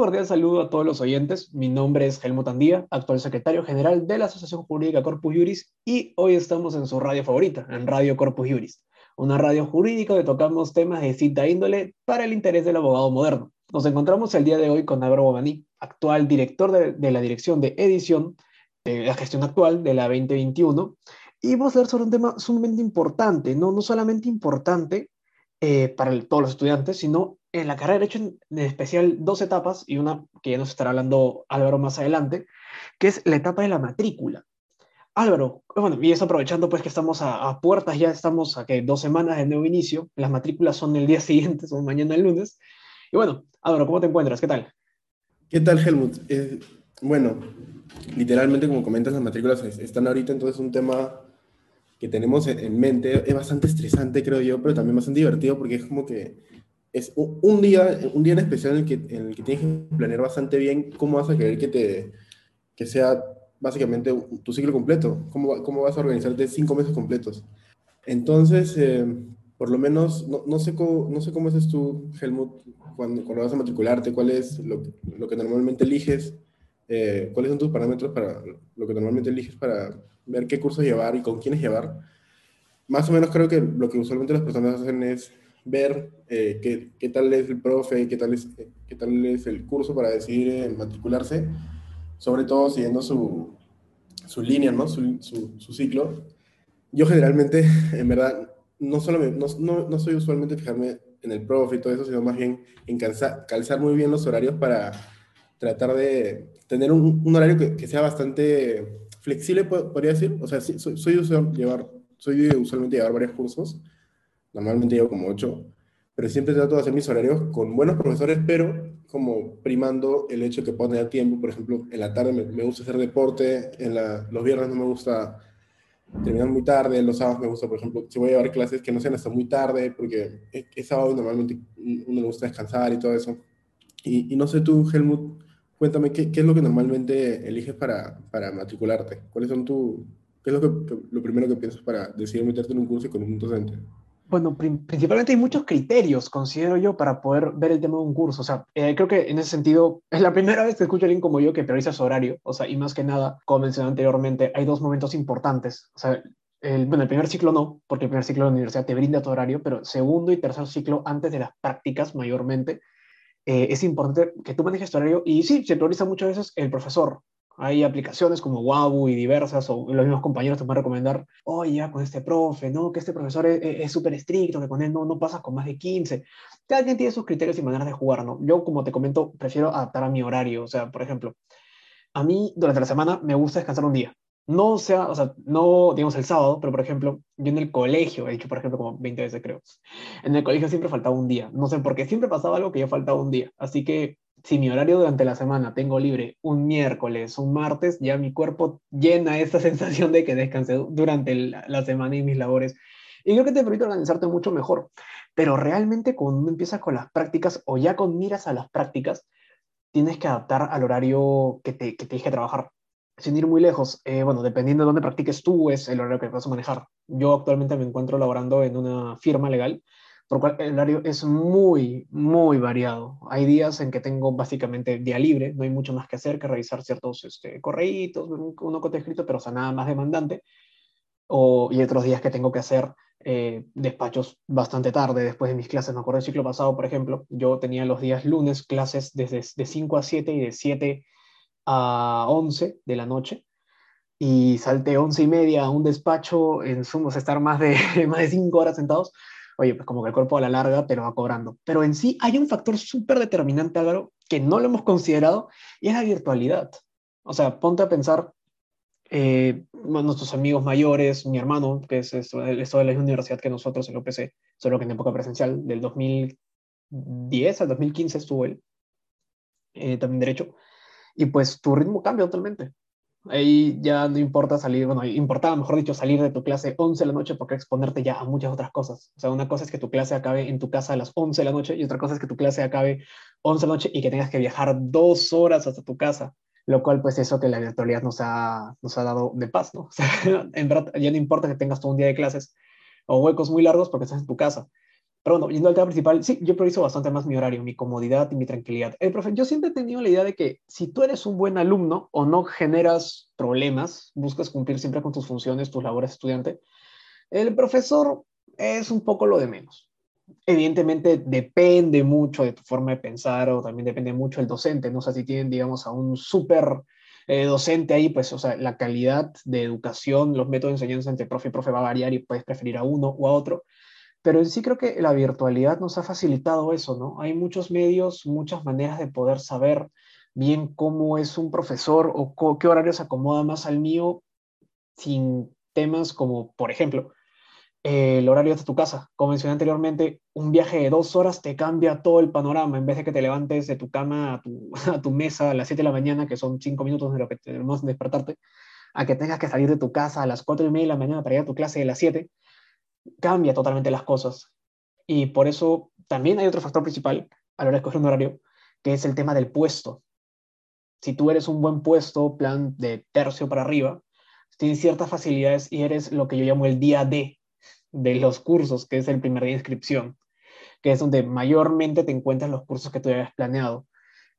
cordial saludo a todos los oyentes. Mi nombre es Helmut Andía, actual secretario general de la Asociación Jurídica Corpus Juris, y hoy estamos en su radio favorita, en Radio Corpus Juris, una radio jurídica donde tocamos temas de cita índole para el interés del abogado moderno. Nos encontramos el día de hoy con Álvaro Bobaní, actual director de, la Dirección de Edición de la gestión actual de la 2021, y vamos a hablar sobre un tema sumamente importante, no, no solamente importante eh, para todos los estudiantes, sino en la carrera he hecho en, especial dos etapas y una que ya nos estará hablando Álvaro más adelante, que es la etapa de la matrícula. Álvaro, bueno, y eso aprovechando pues que estamos a, puertas, ya estamos a que dos semanas de nuevo inicio, las matrículas son el día siguiente, son mañana el lunes. Y bueno, Álvaro, ¿cómo te encuentras? ¿Qué tal? ¿Qué tal, Helmut? Eh, bueno, literalmente como comentas, las matrículas están ahorita, entonces un tema que tenemos en mente es bastante estresante, creo yo, pero también bastante divertido porque es como que es un día, un día en especial en el, que, en el que tienes que planear bastante bien cómo vas a querer que, te, que sea básicamente tu ciclo completo, cómo, cómo vas a organizarte cinco meses completos. Entonces, eh, por lo menos, no, no, sé cómo, no sé cómo haces tú, Helmut, cuando, cuando vas a matricularte, cuál es lo, lo que normalmente eliges, eh, cuáles son tus parámetros para lo que normalmente eliges para ver qué cursos llevar y con quiénes llevar. Más o menos creo que lo que usualmente las personas hacen es ver eh, qué, qué, tal es el profe, qué tal es, qué tal es el curso para decidir eh, matricularse, sobre todo siguiendo su, su línea, ¿no? Su, su, ciclo. Yo generalmente, en verdad, no, solo no, no, no, soy usualmente fijarme en el profe y todo eso, sino más bien en calzar, calzar muy bien los horarios para tratar de tener un, un horario que, que, sea bastante flexible, podría decir. O sea, soy, soy, llevar, soy usualmente llevar varios cursos Normalmente llevo como ocho, pero siempre trato de hacer mis horarios con buenos profesores, pero como primando el hecho que puedo tener tiempo. Por ejemplo, en la tarde me, gusta hacer deporte, en la, los viernes no me gusta terminar muy tarde, los sábados me gusta, por ejemplo, si voy a llevar clases que no sean hasta muy tarde, porque es, sábado y normalmente uno le gusta descansar y todo eso. Y, y no sé tú, Helmut, cuéntame, ¿qué, ¿qué, es lo que normalmente eliges para, para matricularte? ¿Cuáles son tu, qué es lo, que, lo primero que piensas para decidir meterte en un curso y con un docente? Bueno, principalmente hay muchos criterios, considero yo, para poder ver el tema de un curso. O sea, eh, creo que en ese sentido es la primera vez que escucho a alguien como yo que prioriza su horario. O sea, y más que nada, como mencioné anteriormente, hay dos momentos importantes. O sea, el, bueno, el primer ciclo no, porque el primer ciclo de la universidad te brinda tu horario, pero segundo y tercer ciclo, antes de las prácticas mayormente, eh, es importante que tú manejes tu horario. Y sí, se prioriza muchas veces el profesor, hay aplicaciones como Wabu y diversas, o los mismos compañeros te van a recomendar, oye, ya con este profe, ¿no? Que este profesor es súper estricto, que con él no, no pasas con más de 15. Cada quien tiene sus criterios y maneras de jugar, ¿no? Yo, como te comento, prefiero adaptar a mi horario. O sea, por ejemplo, a mí durante la semana me gusta descansar un día. No sea, o sea, no, digamos, el sábado, pero por ejemplo, yo en el colegio, he dicho, por ejemplo, como 20 veces creo, en el colegio siempre faltaba un día. No sé por qué, siempre pasaba algo que yo faltaba un día. Así que si mi horario durante la semana tengo libre un miércoles, un martes, ya mi cuerpo llena esta sensación de que descansé durante la semana y mis labores. Y creo que te permite organizarte mucho mejor. Pero realmente cuando uno empieza con las prácticas o ya con miras a las prácticas, tienes que adaptar al horario que te, que tienes que trabajar. Sin ir muy lejos, eh, bueno, dependiendo de dónde practiques tú, es el horario que vas a manejar. Yo actualmente me encuentro laborando en una firma legal por cual el horario es muy, muy variado. Hay días en que tengo básicamente día libre, no hay mucho más que hacer que revisar ciertos este, correitos, uno que te escrito, pero o sea, nada más demandante. O, y otros días que tengo que hacer eh, despachos bastante tarde, después de mis clases. Me acuerdo del ciclo pasado, por ejemplo, yo tenía los días lunes clases desde de 5 a 7 y de 7 a 11 de la noche y salté 11 y media a un despacho en sumos estar más de, más de 5 horas sentados oye, pues como que el cuerpo a la larga te lo va cobrando. Pero en sí hay un factor súper determinante, Álvaro, que no lo hemos considerado, y es la virtualidad. O sea, ponte a pensar, eh, nuestros amigos mayores, mi hermano, que es esto, de la misma universidad que nosotros, el OPC, solo que en época presencial, del 2010 al 2015 estuvo él, eh, también derecho, y pues tu ritmo cambia totalmente. Ahí ya no importa salir, bueno, importaba, mejor dicho, salir de tu clase 11 de la noche porque exponerte ya a muchas otras cosas. O sea, una cosa es que tu clase acabe en tu casa a las 11 de la noche y otra cosa es que tu clase acabe 11 de la noche y que tengas que viajar dos horas hasta tu casa. Lo cual, pues, eso que la virtualidad nos ha, nos ha dado de paz, ¿no? O sea, ya no importa que tengas todo un día de clases o huecos muy largos porque estás en tu casa. Pero bueno, yendo al tema principal, sí, yo priorizo bastante más mi horario, mi comodidad y mi tranquilidad. El profe, yo siempre he tenido la idea de que si tú eres un buen alumno o no generas problemas, buscas cumplir siempre con tus funciones, tus labores estudiante, el profesor es un poco lo de menos. Evidentemente depende mucho de tu forma de pensar o también depende mucho del docente, no sé si tienen, digamos, a un súper eh, docente ahí, pues, o sea, la calidad de educación, los métodos de enseñanza entre profe y profe va a variar y puedes preferir a uno o a otro, pero en sí creo que la virtualidad nos ha facilitado eso, ¿no? Hay muchos medios, muchas maneras de poder saber bien cómo es un profesor o qué horario se acomoda más al mío sin temas como, por ejemplo, el horario de tu casa. Como mencioné anteriormente, un viaje de dos horas te cambia todo el panorama. En vez de que te levantes de tu cama a tu, mesa a las 7 de la mañana, que son cinco minutos de lo que tenemos que despertarte, a que tengas que salir de tu casa a las 4 y media de la mañana para ir a tu clase de las 7, cambia totalmente las cosas. Y por eso también hay otro factor principal a la hora de escoger un horario, que es el tema del puesto. Si tú eres un buen puesto, plan de tercio para arriba, tienes ciertas facilidades y eres lo que yo llamo el día D de los cursos, que es el primer día de inscripción, que es donde mayormente te encuentras los cursos que tú habías planeado.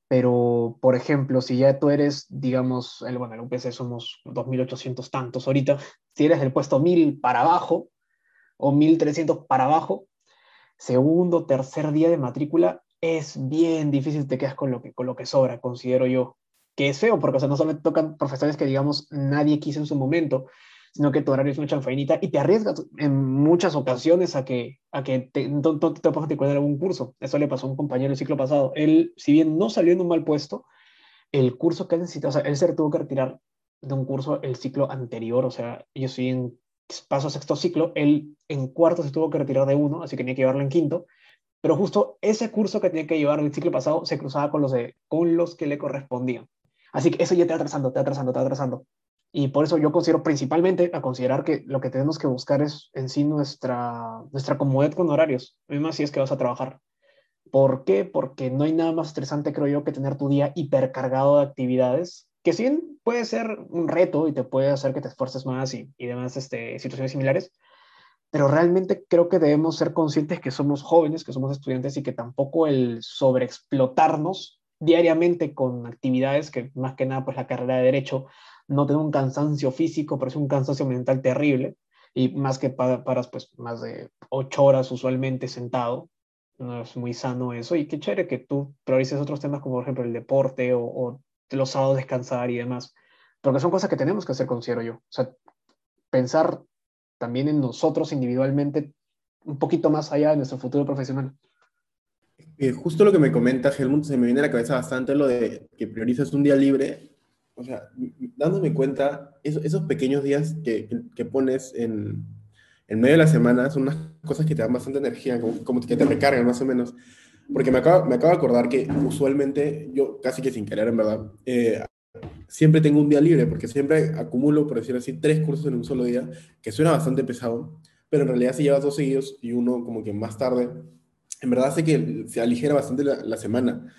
Pero, por ejemplo, si ya tú eres, digamos, el, bueno, el UPC somos 2.800 tantos ahorita, si eres del puesto 1.000 para abajo, o 1300 para abajo, segundo, tercer día de matrícula, es bien difícil te quedas con lo que, con lo que sobra, considero yo. Que es feo, porque o sea, no solamente tocan profesores que, digamos, nadie quiso en su momento, sino que tu horario es una chanfainita y te arriesgas en muchas ocasiones a que, a que te, no, te puedas encontrar algún curso. Eso le pasó a un compañero el ciclo pasado. Él, si bien no salió en un mal puesto, el curso que necesitaba, o sea, él se tuvo que retirar de un curso el ciclo anterior, o sea, yo estoy en paso a sexto ciclo, él en cuarto se tuvo que retirar de uno, así que tenía que llevarlo en quinto, pero justo ese curso que tenía que llevar el ciclo pasado se cruzaba con los, de, con los que le correspondían. Así que eso ya te atrasando, te atrasando, te atrasando. Y por eso yo considero principalmente a considerar que lo que tenemos que buscar es en sí nuestra, nuestra comodidad con horarios, más si es que vas a trabajar. ¿Por qué? Porque no hay nada más estresante, creo yo, que tener tu día hipercargado de actividades que sí puede ser un reto y te puede hacer que te esfuerces más y, y demás este, situaciones similares, pero realmente creo que debemos ser conscientes que somos jóvenes, que somos estudiantes y que tampoco el sobreexplotarnos diariamente con actividades que más que nada pues la carrera de derecho no tiene un cansancio físico, pero es un cansancio mental terrible y más que paras pues más de ocho horas usualmente sentado, no es muy sano eso. Y qué chévere que tú priorices otros temas como por ejemplo el deporte o, o los sábados descansar y demás. Porque son cosas que tenemos que hacer, considero yo. O sea, pensar también en nosotros individualmente un poquito más allá de nuestro futuro profesional. Eh, justo lo que me comenta Helmut, se me viene a la cabeza bastante lo de que priorizas un día libre. O sea, dándome cuenta, esos, pequeños días que, que, pones en, en, medio de la semana son unas cosas que te dan bastante energía, como, como que te recargan más o menos. Porque me acabo, me acabo de acordar que usualmente, yo casi que sin querer, en verdad, eh, siempre tengo un día libre, porque siempre acumulo, por decirlo así, tres cursos en un solo día, que suena bastante pesado, pero en realidad si llevas dos seguidos y uno como que más tarde, en verdad hace que se aligera bastante la, la semana.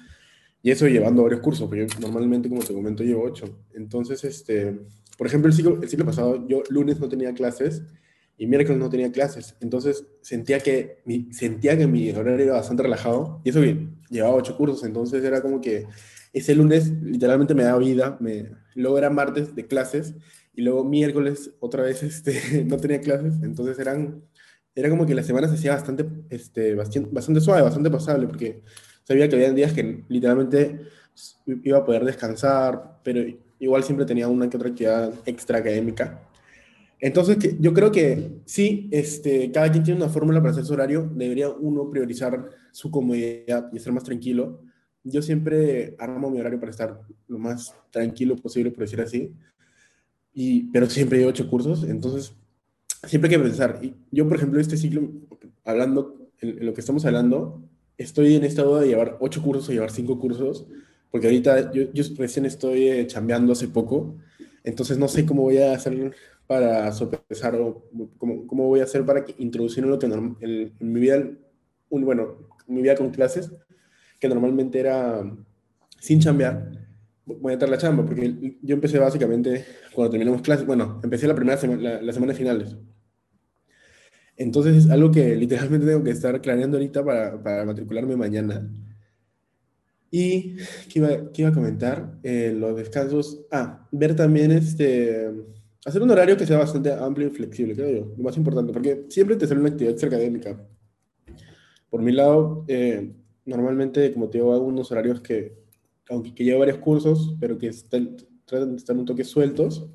Y eso llevando varios cursos, porque yo normalmente, como te comento, llevo ocho. Entonces, este, por ejemplo, el ciclo, el ciclo pasado, yo lunes no tenía clases y miércoles no tenía clases. Entonces sentía que mi, sentía que mi horario era bastante relajado y eso bien, llevaba ocho cursos, entonces era como que ese lunes literalmente me daba vida, me, luego era martes de clases y luego miércoles otra vez este, no tenía clases, entonces eran, era como que la semana se hacía bastante, este, bastante, bastante suave, bastante pasable, porque sabía que había días que literalmente iba a poder descansar, pero igual siempre tenía una que otra actividad extra académica. Entonces, yo creo que sí, este, cada quien tiene una fórmula para hacer su horario. Debería uno priorizar su comodidad y estar más tranquilo. Yo siempre armo mi horario para estar lo más tranquilo posible, por decir así. Y, pero siempre llevo ocho cursos, entonces siempre hay que pensar. Y yo, por ejemplo, este ciclo, hablando en, lo que estamos hablando, estoy en esta duda de llevar ocho cursos o llevar cinco cursos, porque ahorita yo, yo recién estoy eh, chambeando hace poco, entonces no sé cómo voy a hacer para sopesar o cómo, cómo voy a hacer para introducir lo que en, en, mi vida, un, bueno, mi vida con clases, que normalmente era sin chambear, voy a entrar la chamba, porque yo empecé básicamente cuando terminamos clases, bueno, empecé la primera semana, la, semana de finales. Entonces es algo que literalmente tengo que estar planeando ahorita para, para matricularme mañana. Y, ¿qué iba, qué iba a comentar? Eh, los descansos. Ah, ver también este. Hacer un horario que sea bastante amplio y flexible, creo yo. Lo más importante, porque siempre te sale una actividad académica. Por mi lado, eh, normalmente, como te digo, hago unos horarios que, aunque que llevo varios cursos, pero que están, tratan de estar un toque sueltos,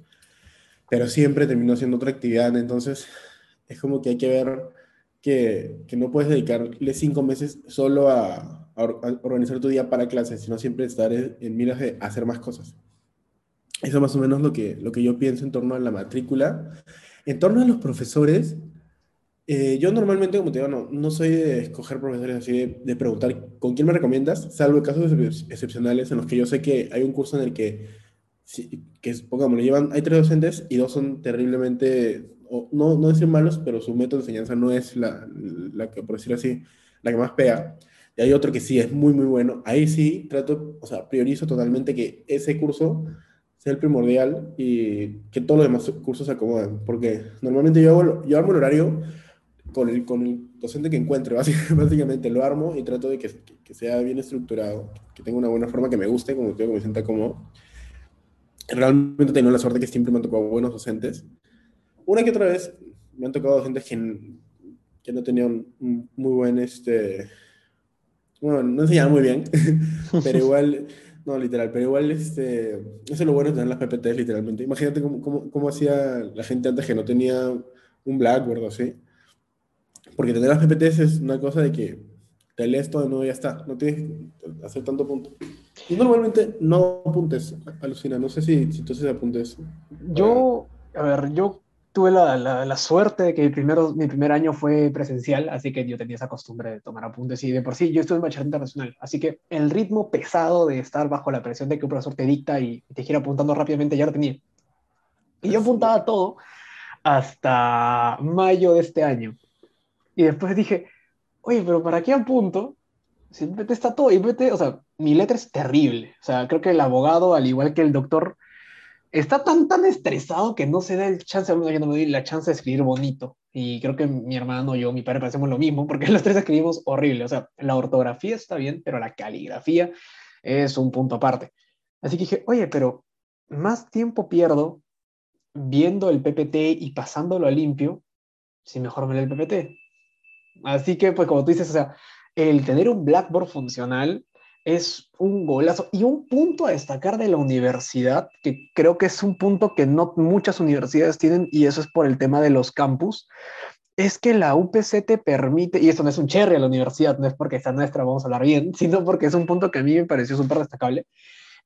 pero siempre termino haciendo otra actividad. Entonces, es como que hay que ver que, que no puedes dedicarle cinco meses solo a, a, organizar tu día para clases, sino siempre estar en, miras de hacer más cosas. Eso es más o menos lo que, lo que yo pienso en torno a la matrícula. En torno a los profesores, eh, yo normalmente, como te digo, no, no soy de escoger profesores así, de, de, preguntar con quién me recomiendas, salvo casos excepcionales en los que yo sé que hay un curso en el que, que pongamos, llevan, hay tres docentes y dos son terriblemente, o, no, no decir malos, pero su método de enseñanza no es la, la que, por decirlo así, la que más pega y hay otro que sí es muy, muy bueno. Ahí sí trato, o sea, priorizo totalmente que ese curso sea el primordial y que todos los demás cursos se acomoden. Porque normalmente yo, hago, yo armo el horario con el, con el docente que encuentre, básicamente lo armo y trato de que, sea bien estructurado, que tenga una buena forma, que me guste, como que me sienta como Realmente tengo la suerte que siempre me han tocado buenos docentes. Una que otra vez me han tocado docentes que, que no tenían muy buen este, bueno, no enseñaba muy bien, pero igual, no, literal, pero igual, este, eso es lo bueno de tener las PPTs, literalmente. Imagínate cómo, cómo, cómo hacía la gente antes que no tenía un Blackboard o así. Porque tener las PPTs es una cosa de que te lees todo de nuevo y ya está, no tienes que hacer tanto punto. Y normalmente no apuntes, alucina, no sé si, si tú haces apuntes. Yo, a ver, yo tuve la, la, suerte de que mi, primero, mi primer año fue presencial, así que yo tenía esa costumbre de tomar apuntes y de por sí yo estuve en bachiller internacional, así que el ritmo pesado de estar bajo la presión de que un profesor te dicta y te gira apuntando rápidamente ya lo tenía. Y yo apuntaba todo hasta mayo de este año. Y después dije, oye, pero ¿para qué apunto? Si te está todo, y o sea, mi letra es terrible. O sea, creo que el abogado, al igual que el doctor, está tan, tan estresado que no se da el chance, yo no me la chance de escribir bonito. Y creo que mi hermano, yo, mi padre, parecemos lo mismo, porque los tres escribimos horrible. O sea, la ortografía está bien, pero la caligrafía es un punto aparte. Así que dije, oye, pero más tiempo pierdo viendo el PPT y pasándolo a limpio, si mejor me lee el PPT. Así que, pues como tú dices, o sea, el tener un Blackboard funcional es un golazo y un punto a destacar de la universidad, que creo que es un punto que no muchas universidades tienen y eso es por el tema de los campus, es que la UPC te permite, y esto no es un cherry a la universidad, no es porque sea nuestra, vamos a hablar bien, sino porque es un punto que a mí me pareció súper destacable,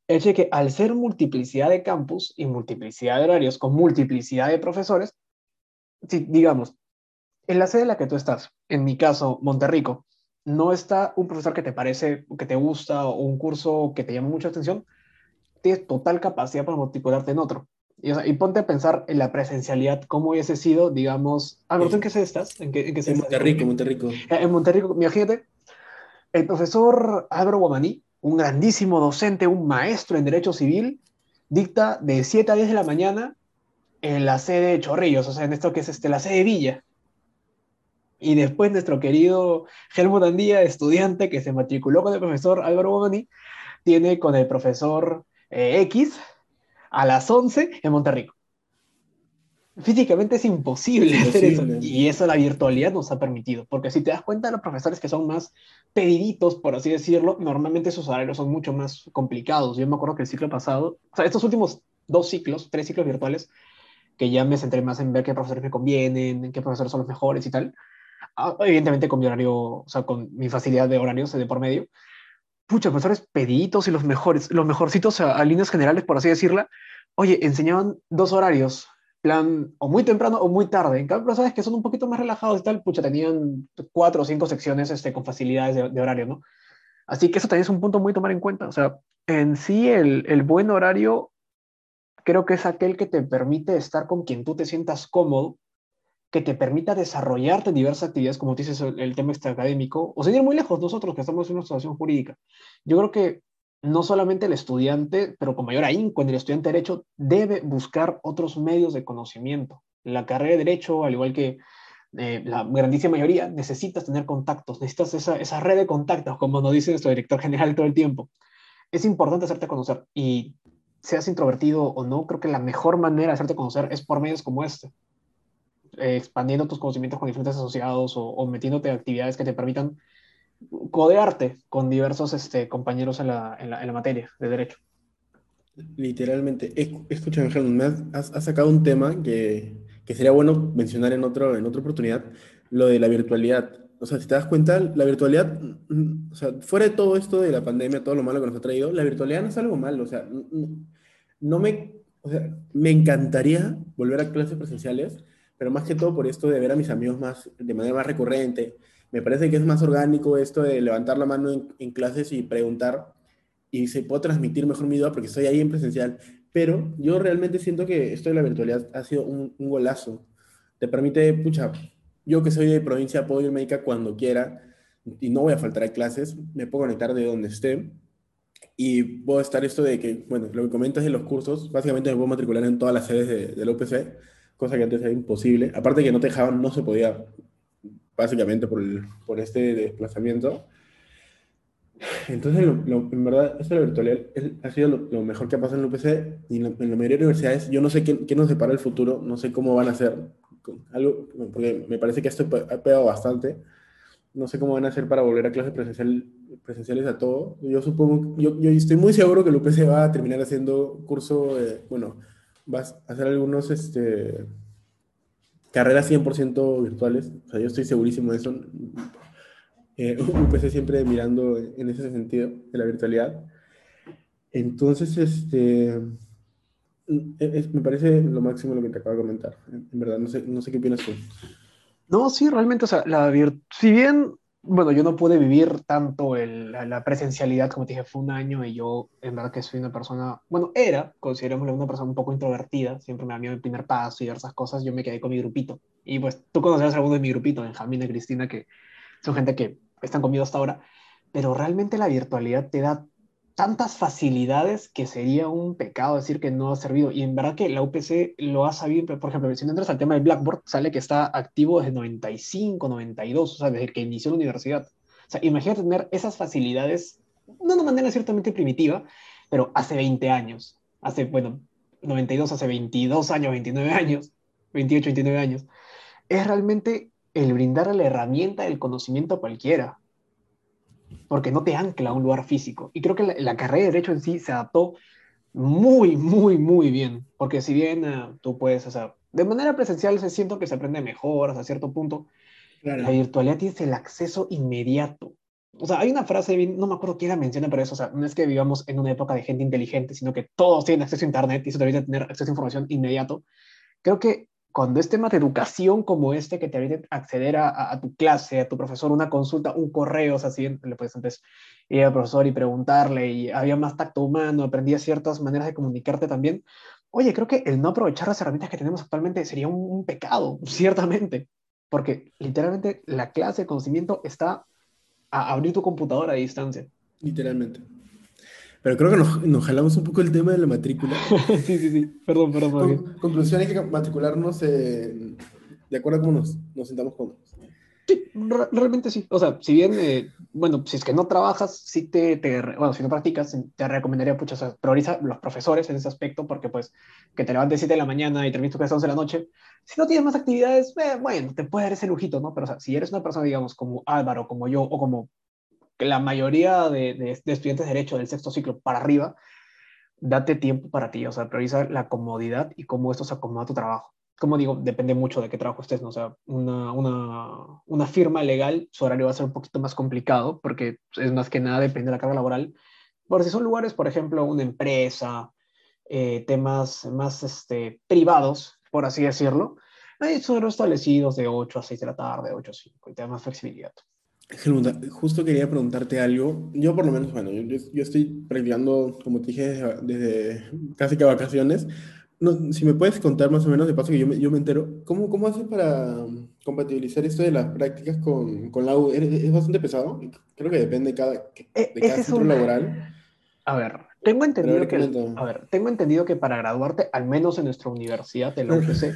es que al ser multiplicidad de campus y multiplicidad de horarios con multiplicidad de profesores, si, digamos, en la sede en la que tú estás, en mi caso, Monterrico, no está un profesor que te parece, que te gusta o un curso que te llama mucha atención, tienes total capacidad para matricularte en otro. Y, y, ponte a pensar en la presencialidad, cómo hubiese sido, digamos, ah, ¿en qué sede estás? ¿En, qué, en, qué en Monterrico, Monterrico. Eh, en Monterrico, imagínate, el profesor Álvaro Guamaní, un grandísimo docente, un maestro en Derecho Civil, dicta de 7 a 10 de la mañana en la sede de Chorrillos, o sea, en esto que es este, la sede de Villa. Y después nuestro querido Helmut Andía, estudiante que se matriculó con el profesor Álvaro Bomani, tiene con el profesor eh, X a las 11 en Monterrico. Físicamente es imposible hacer eso. Y eso la virtualidad nos ha permitido. Porque si te das cuenta, los profesores que son más pediditos, por así decirlo, normalmente sus horarios son mucho más complicados. Yo me acuerdo que el ciclo pasado, o sea, estos últimos dos ciclos, tres ciclos virtuales, que ya me centré más en ver qué profesores me convienen, qué profesores son los mejores y tal evidentemente con mi horario, o sea, con mi facilidad de horarios de por medio, pucha, profesores peditos y los mejores, los mejorcitos a, líneas generales, por así decirla, oye, enseñaban dos horarios, plan, o muy temprano o muy tarde. En cambio, profesores que son un poquito más relajados y tal, pucha, tenían cuatro o cinco secciones este, con facilidades de, de horario, ¿no? Así que eso también es un punto muy tomar en cuenta. O sea, en sí el, el buen horario creo que es aquel que te permite estar con quien tú te sientas cómodo que te permita desarrollarte en diversas actividades, como dices, el, el tema académico, o seguir muy lejos nosotros que estamos en una situación jurídica. Yo creo que no solamente el estudiante, pero con mayor ahínco en el estudiante de Derecho, debe buscar otros medios de conocimiento. La carrera de Derecho, al igual que eh, la grandísima mayoría, necesitas tener contactos, necesitas esa, esa red de contactos, como nos dice nuestro director general todo el tiempo. Es importante hacerte conocer y seas introvertido o no, creo que la mejor manera de hacerte conocer es por medios como este, eh, expandiendo tus conocimientos con diferentes asociados o, metiéndote a actividades que te permitan codearte con diversos este, compañeros en la, en, la, materia de derecho. Literalmente, escúchame, me has, has, sacado un tema que, que, sería bueno mencionar en, otro, en otra oportunidad, lo de la virtualidad. O sea, si te das cuenta, la virtualidad, o sea, fuera de todo esto de la pandemia, todo lo malo que nos ha traído, la virtualidad no es algo malo. O sea, no me, o sea, me encantaría volver a clases presenciales, pero más que todo por esto de ver a mis amigos más, de manera más recurrente. Me parece que es más orgánico esto de levantar la mano en, clases y preguntar y se puede transmitir mejor mi duda porque estoy ahí en presencial. Pero yo realmente siento que esto de la virtualidad ha sido un, un golazo. Te permite, pucha, yo que soy de provincia puedo irme a cuando quiera y no voy a faltar a clases, me puedo conectar de donde esté y puedo estar esto de que, bueno, lo que comentas de los cursos, básicamente me puedo matricular en todas las sedes de, del OPC cosa que antes era imposible. Aparte que no te dejaban, no se podía, básicamente por, el, por este desplazamiento. Entonces, en verdad, esto de la virtualidad ha sido lo, mejor que ha pasado en el UPC y en la, mayoría de universidades. Yo no sé qué, qué, nos depara el futuro, no sé cómo van a hacer algo, porque me parece que esto ha pegado bastante. No sé cómo van a hacer para volver a clases presencial, presenciales a todo. Yo supongo, yo, yo estoy muy seguro que el UPC va a terminar haciendo curso, bueno, vas a hacer algunos, este, carreras 100% virtuales. O sea, yo estoy segurísimo de eso. Eh, empecé siempre mirando en ese sentido de la virtualidad. Entonces, este, me parece lo máximo lo que te acabo de comentar. En verdad, no sé, no sé qué opinas tú. No, sí, realmente, o sea, la si bien bueno, yo no pude vivir tanto el, la, presencialidad, como te dije, fue un año y yo en verdad que soy una persona, bueno, era, considerémoslo una persona un poco introvertida, siempre me da miedo el primer paso y diversas cosas, yo me quedé con mi grupito. Y pues tú conocerás a alguno de mi grupito, Benjamín y Cristina, que son gente que están conmigo hasta ahora, pero realmente la virtualidad te da tantas facilidades que sería un pecado decir que no ha servido. Y en verdad que la UPC lo ha sabido, por ejemplo, si entras al tema del Blackboard, sale que está activo desde 95, 92, o sea, desde que inició la universidad. O sea, imagínate tener esas facilidades, no de manera ciertamente primitiva, pero hace 20 años, hace, bueno, 92, hace 22 años, 29 años, 28, 29 años. Es realmente el brindar la herramienta del conocimiento a cualquiera porque no te ancla a un lugar físico. Y creo que la, carrera de Derecho en sí se adaptó muy, muy, muy bien, porque si bien eh, tú puedes, o sea, de manera presencial se siento que se aprende mejor hasta cierto punto, la virtualidad tiene el acceso inmediato. O sea, hay una frase, no me acuerdo quién la menciona, pero eso, o sea, no es que vivamos en una época de gente inteligente, sino que todos tienen acceso a Internet y eso debería tener acceso a información inmediato. Creo que cuando es tema de educación como este, que te permite acceder a, tu clase, a tu profesor, una consulta, un correo, o sea, si le puedes antes ir al profesor y preguntarle, y había más tacto humano, aprendía ciertas maneras de comunicarte también. Oye, creo que el no aprovechar las herramientas que tenemos actualmente sería un, pecado, ciertamente, porque literalmente la clase de conocimiento está a abrir tu computadora a distancia. Literalmente. Pero creo que nos, nos, jalamos un poco el tema de la matrícula. sí, sí, sí. Perdón, perdón. perdón. conclusión es que matricularnos de acuerdo a cómo nos, nos sentamos cómodos. Sí, realmente sí. O sea, si bien, eh, bueno, si es que no trabajas, sí te, te, bueno, si no practicas, te recomendaría, mucho, o sea, prioriza los profesores en ese aspecto, porque pues que te levantes 7 de la mañana y termines tu clase 11 de la noche, si no tienes más actividades, eh, bueno, te puede dar ese lujito, ¿no? Pero o sea, si eres una persona, digamos, como Álvaro, como yo, o como la mayoría de, de, estudiantes de derecho del sexto ciclo para arriba, date tiempo para ti, o sea, prioriza la comodidad y cómo esto se acomoda a tu trabajo. Como digo, depende mucho de qué trabajo estés, ¿no? O sea, una, una, firma legal, su horario va a ser un poquito más complicado porque es más que nada depende de la carga laboral. Por si son lugares, por ejemplo, una empresa, eh, temas más este, privados, por así decirlo, hay son establecidos de 8 a 6 de la tarde, 8 a 5, y te da más flexibilidad. Helmut, justo quería preguntarte algo. Yo por lo menos, bueno, yo, yo estoy practicando, como te dije, desde, casi que vacaciones. No, si me puedes contar más o menos, de paso que yo me, yo me entero, ¿cómo, cómo haces para compatibilizar esto de las prácticas con, con la U? ¿Es, bastante pesado? Creo que depende de cada, eh, de cada centro laboral. A ver, tengo entendido, que, a ver, tengo entendido que para graduarte, al menos en nuestra universidad, en la UPC,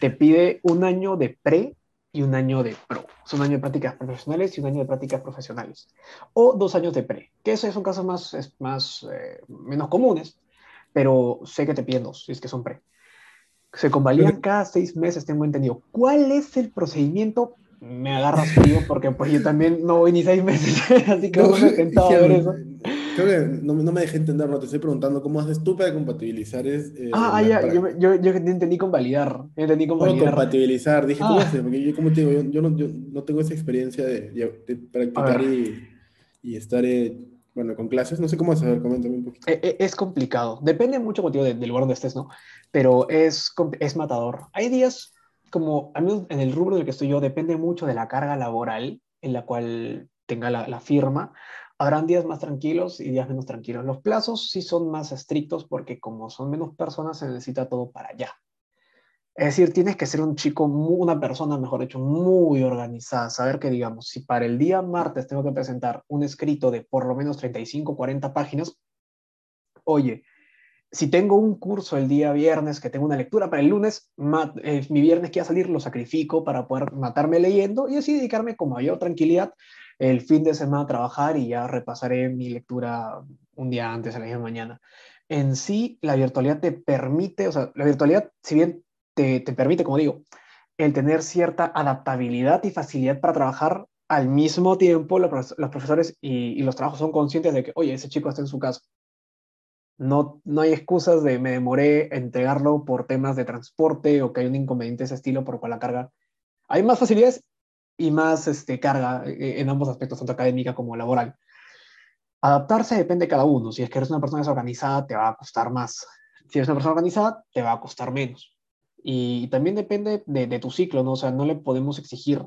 te pide un año de pre y un año de pro. Son un año de prácticas profesionales y un año de prácticas profesionales. O dos años de pre, que esos son casos más, más eh, menos comunes, pero sé que te piden dos, si es que son pre. Se convalidan cada seis meses, tengo entendido. ¿Cuál es el procedimiento? Me agarras frío porque pues yo también no voy ni seis meses, así que no, intentar ver eso. Creo que no, no, me dejé entender, no te estoy preguntando cómo haces tú para compatibilizar. Es, eh, ah, ah ya, yo, yo, yo, entendí convalidar. Entendí convalidar. compatibilizar, dije, ¿cómo ah. haces? Porque yo, como te digo, yo, yo, no, yo, no, tengo esa experiencia de, de practicar y, y, estar, eh, bueno, con clases. No sé cómo hacer, coméntame un poquito. E, e, es, complicado, depende mucho motivo del lugar donde estés, ¿no? Pero es, es matador. Hay días, como al menos en el rubro en el que estoy yo, depende mucho de la carga laboral en la cual tenga la, la firma Habrán días más tranquilos y días menos tranquilos. Los plazos sí son más estrictos porque como son menos personas se necesita todo para allá. Es decir, tienes que ser un chico, una persona, mejor dicho, muy organizada. Saber que, digamos, si para el día martes tengo que presentar un escrito de por lo menos 35, 40 páginas, oye, si tengo un curso el día viernes, que tengo una lectura para el lunes, eh, mi viernes que va a salir lo sacrifico para poder matarme leyendo y así dedicarme con mayor tranquilidad el fin de semana trabajar y ya repasaré mi lectura un día antes, a la misma mañana. En sí, la virtualidad te permite, o sea, la virtualidad, si bien te, te permite, como digo, el tener cierta adaptabilidad y facilidad para trabajar, al mismo tiempo los, profesores y, y, los trabajos son conscientes de que, oye, ese chico está en su casa. No, no hay excusas de me demoré entregarlo por temas de transporte o que hay un inconveniente de ese estilo por cual la carga. Hay más facilidades y más este, carga eh, en ambos aspectos, tanto académica como laboral. Adaptarse depende de cada uno. Si es que eres una persona desorganizada, te va a costar más. Si eres una persona organizada, te va a costar menos. Y también depende de, de tu ciclo, ¿no? O sea, no le podemos exigir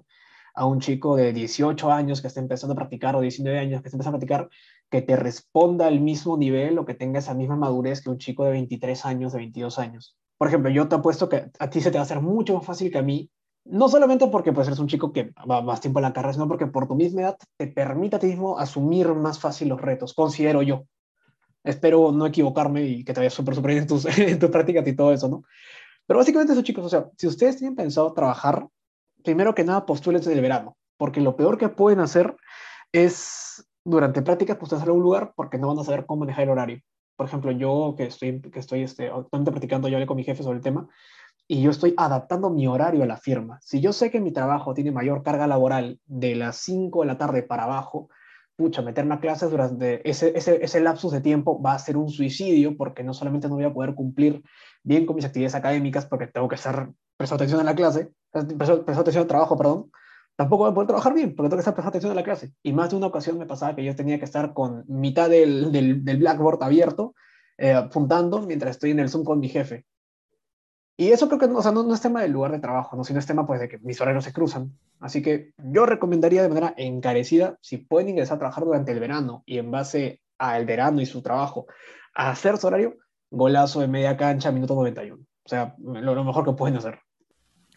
a un chico de 18 años que está empezando a practicar o 19 años que está empezando a practicar que te responda al mismo nivel o que tenga esa misma madurez que un chico de 23 años, de 22 años. Por ejemplo, yo te apuesto que a ti se te va a hacer mucho más fácil que a mí no solamente porque pues, eres un chico que va más tiempo en la carrera, sino porque por tu misma edad te permite a ti mismo asumir más fácil los retos, considero yo. Espero no equivocarme y que te vaya súper, súper bien en tus, en tus prácticas y todo eso, ¿no? Pero básicamente eso, chicos, o sea, si ustedes tienen pensado trabajar, primero que nada, postúlense el verano, porque lo peor que pueden hacer es durante prácticas postularse a un lugar porque no van a saber cómo manejar el horario. Por ejemplo, yo que estoy, que estoy este, actualmente practicando, yo hablé con mi jefe sobre el tema, y yo estoy adaptando mi horario a la firma. Si yo sé que mi trabajo tiene mayor carga laboral de las 5 de la tarde para abajo, pucha, meterme a clases durante ese, ese, ese, lapsus de tiempo va a ser un suicidio porque no solamente no voy a poder cumplir bien con mis actividades académicas porque tengo que estar prestando atención a la clase, prestando atención al trabajo, perdón, tampoco voy a poder trabajar bien porque tengo que estar prestando atención a la clase. Y más de una ocasión me pasaba que yo tenía que estar con mitad del, del, del Blackboard abierto, eh, apuntando mientras estoy en el Zoom con mi jefe. Y eso creo que o sea, no, no, es tema del lugar de trabajo, ¿no? sino es tema pues, de que mis horarios se cruzan. Así que yo recomendaría de manera encarecida, si pueden ingresar a trabajar durante el verano y en base al verano y su trabajo, a hacer su horario, golazo de media cancha, minuto 91. O sea, lo, lo mejor que pueden hacer.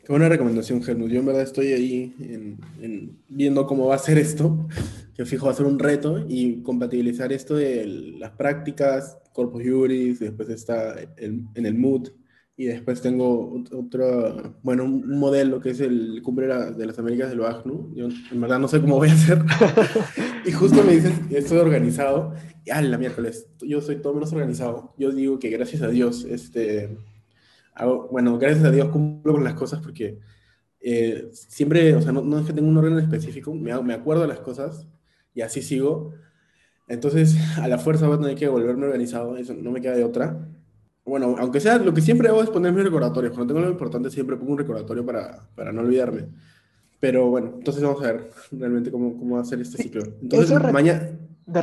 Qué buena recomendación, Helmut. Yo en verdad estoy ahí en, en viendo cómo va a ser esto, que fijo va a ser un reto, y compatibilizar esto de las prácticas, Corpus Juris, después está el, en el Mood, y después tengo otro, bueno, un modelo que es el Cumbre de las Américas del BACNU. Yo en verdad no sé cómo voy a hacer. y justo me dicen, estoy organizado. Y a la miércoles, yo soy todo menos organizado. Yo digo que gracias a Dios, este, hago, bueno, gracias a Dios cumplo con las cosas porque eh, siempre, o sea, no, no, es que tenga un orden específico, me, me acuerdo de las cosas y así sigo. Entonces, a la fuerza voy a tener que volverme organizado, eso no me queda de otra bueno, aunque sea, lo que siempre hago es poner mis recordatorios. Cuando tengo lo importante, siempre pongo un recordatorio para, para no olvidarme. Pero bueno, entonces vamos a ver realmente cómo, cómo hacer este ciclo. Entonces, eso mañana. De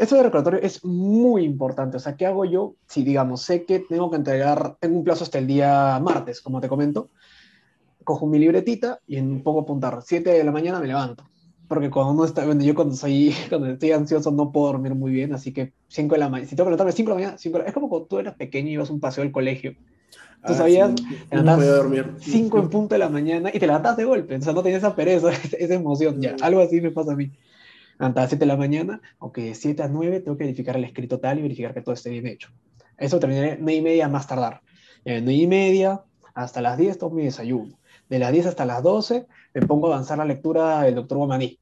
eso de recordatorio es muy importante. O sea, ¿qué hago yo si, digamos, sé que tengo que entregar, tengo un plazo hasta el día martes, como te comento? Cojo mi libretita y en un poco apuntar. 7 de la mañana me levanto porque cuando uno está, bueno, yo cuando soy, cuando estoy ansioso no puedo dormir muy bien, así que 5 de la mañana, si tengo que levantarme 5 de la mañana, 5 es como cuando tú eras pequeño y ibas a un paseo al colegio. Tú ah, sabías, sí, no dormir. 5 en punto de la mañana y te levantas de golpe, o sea, no tenías esa pereza, esa emoción, ya, algo así me pasa a mí. Las 7 de la mañana, aunque de 7 a 9 tengo que verificar el escrito tal y verificar que todo esté bien hecho. Eso terminaré 9 y media más tardar. 9 y media, hasta las 10 tomo mi desayuno. De las 10 hasta las 12 me pongo a avanzar la lectura del doctor Guamaní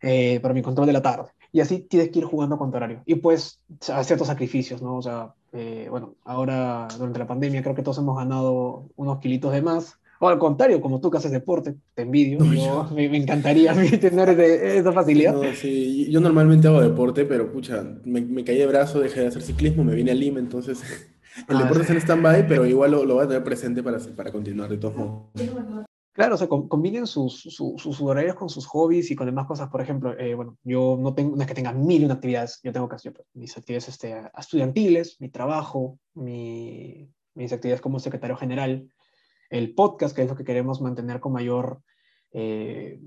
eh, para mi control de la tarde. Y así tienes que ir jugando con tu horario. Y pues a ciertos sacrificios, ¿no? O sea, eh, bueno, ahora durante la pandemia creo que todos hemos ganado unos kilitos de más. O al contrario, como tú que haces deporte, te envidio. yo, me, encantaría tener esa facilidad. No, sí, yo normalmente hago deporte, pero pucha, me, me, caí de brazo, dejé de hacer ciclismo, me vine a Lima, entonces el ah, deporte está en stand-by, pero igual lo, lo voy a tener presente para, para continuar de todos modos. Claro, o sea, combinen sus, sus, horarios con sus hobbies y con demás cosas. Por ejemplo, eh, bueno, yo no tengo, no es que tenga mil y una actividades, yo tengo casi mis actividades este, estudiantiles, mi trabajo, mi, mis actividades como secretario general, el podcast, que es lo que queremos mantener con mayor, eh,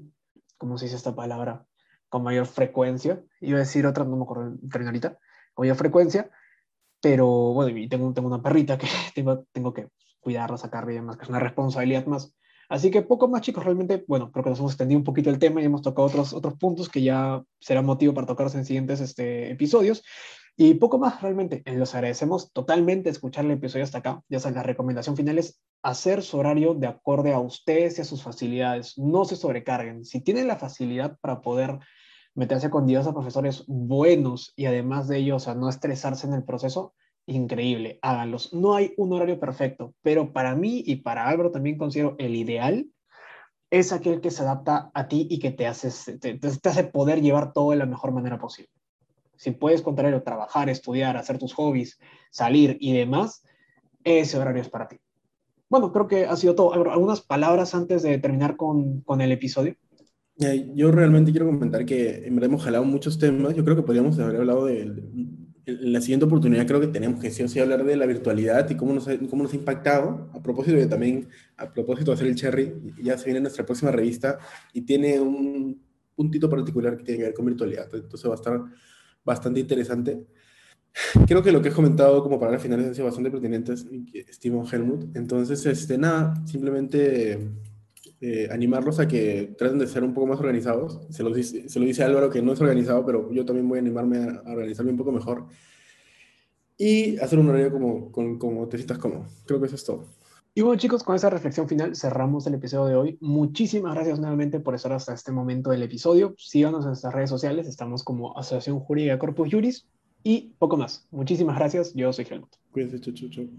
¿cómo se dice esta palabra? Con mayor frecuencia. Iba a decir otra, no me acuerdo el ahorita, con mayor frecuencia, pero bueno, y tengo, tengo una perrita que tengo, tengo que cuidarla, sacarla y demás, que es una responsabilidad más. Así que poco más, chicos, realmente, bueno, creo que nos hemos extendido un poquito el tema y hemos tocado otros, otros puntos que ya será motivo para tocarlos en siguientes este, episodios. Y poco más, realmente. Los agradecemos totalmente escuchar el episodio hasta acá. Ya saben, la recomendación final es hacer su horario de acorde a ustedes y a sus facilidades. No se sobrecarguen. Si tienen la facilidad para poder meterse con diversos profesores buenos y además de ellos, a no estresarse en el proceso, increíble, háganlos. No hay un horario perfecto, pero para mí y para Álvaro también considero el ideal es aquel que se adapta a ti y que te, hace, te, hace poder llevar todo de la mejor manera posible. Si puedes contrario, trabajar, estudiar, hacer tus hobbies, salir y demás, ese horario es para ti. Bueno, creo que ha sido todo. ¿Algunas palabras antes de terminar con, con el episodio? Yo realmente quiero comentar que hemos jalado muchos temas. Yo creo que podríamos haber hablado de, en la siguiente oportunidad creo que tenemos que sí o sí hablar de la virtualidad y cómo nos, ha, cómo nos ha impactado. A propósito de también, a propósito de hacer el Cherry, ya se viene nuestra próxima revista y tiene un puntito particular que tiene que ver con virtualidad. Entonces va a estar bastante interesante. Creo que lo que he comentado como palabras finales han sido bastante pertinentes, Steven Helmut. Entonces, este, nada, simplemente eh, animarlos a que traten de ser un poco más organizados. Se lo, dice, se lo dice Álvaro que no es organizado, pero yo también voy a animarme a, organizarme un poco mejor. Y hacer un horario como, como, como te sientas cómodo. Creo que eso es todo. Y bueno chicos, con esa reflexión final cerramos el episodio de hoy. Muchísimas gracias nuevamente por estar hasta este momento del episodio. Síganos en nuestras redes sociales, estamos como Asociación Jurídica Corpus Juris y poco más. Muchísimas gracias, yo soy Helmut. Cuídense, chau, chau, chau.